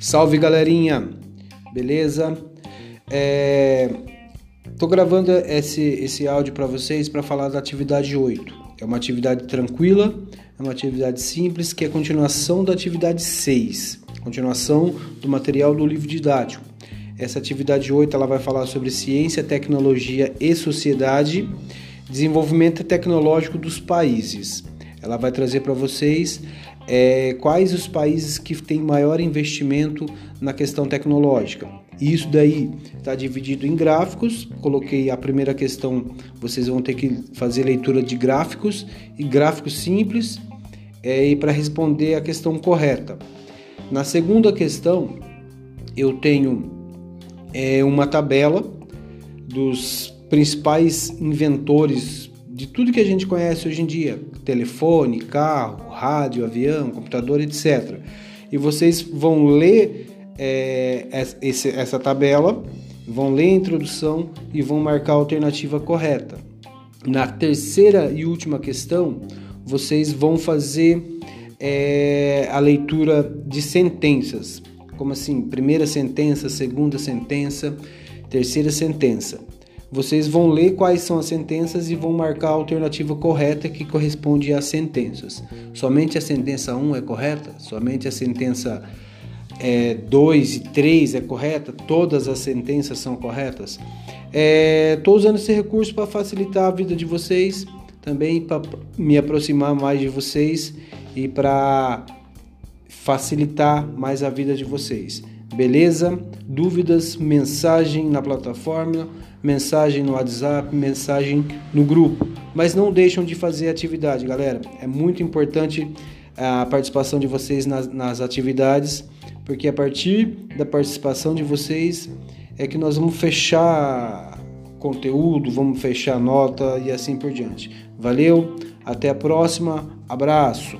Salve galerinha, beleza? É... Tô gravando esse, esse áudio para vocês para falar da atividade 8. É uma atividade tranquila, é uma atividade simples que é continuação da atividade 6, continuação do material do livro didático. Essa atividade 8 ela vai falar sobre ciência, tecnologia e sociedade, desenvolvimento tecnológico dos países. Ela vai trazer para vocês é, quais os países que têm maior investimento na questão tecnológica. Isso daí está dividido em gráficos. Coloquei a primeira questão, vocês vão ter que fazer leitura de gráficos e gráficos simples é, e para responder a questão correta. Na segunda questão, eu tenho é, uma tabela dos principais inventores de tudo que a gente conhece hoje em dia: telefone, carro, rádio, avião, computador, etc. E vocês vão ler é, esse, essa tabela, vão ler a introdução e vão marcar a alternativa correta. Na terceira e última questão, vocês vão fazer é, a leitura de sentenças, como assim, primeira sentença, segunda sentença, terceira sentença. Vocês vão ler quais são as sentenças e vão marcar a alternativa correta que corresponde às sentenças. Somente a sentença 1 é correta? Somente a sentença é, 2 e 3 é correta? Todas as sentenças são corretas? Estou é, usando esse recurso para facilitar a vida de vocês, também para me aproximar mais de vocês e para facilitar mais a vida de vocês. Beleza? Dúvidas, mensagem na plataforma mensagem no WhatsApp, mensagem no grupo. Mas não deixam de fazer atividade, galera. É muito importante a participação de vocês nas, nas atividades, porque a partir da participação de vocês é que nós vamos fechar conteúdo, vamos fechar nota e assim por diante. Valeu, até a próxima, abraço!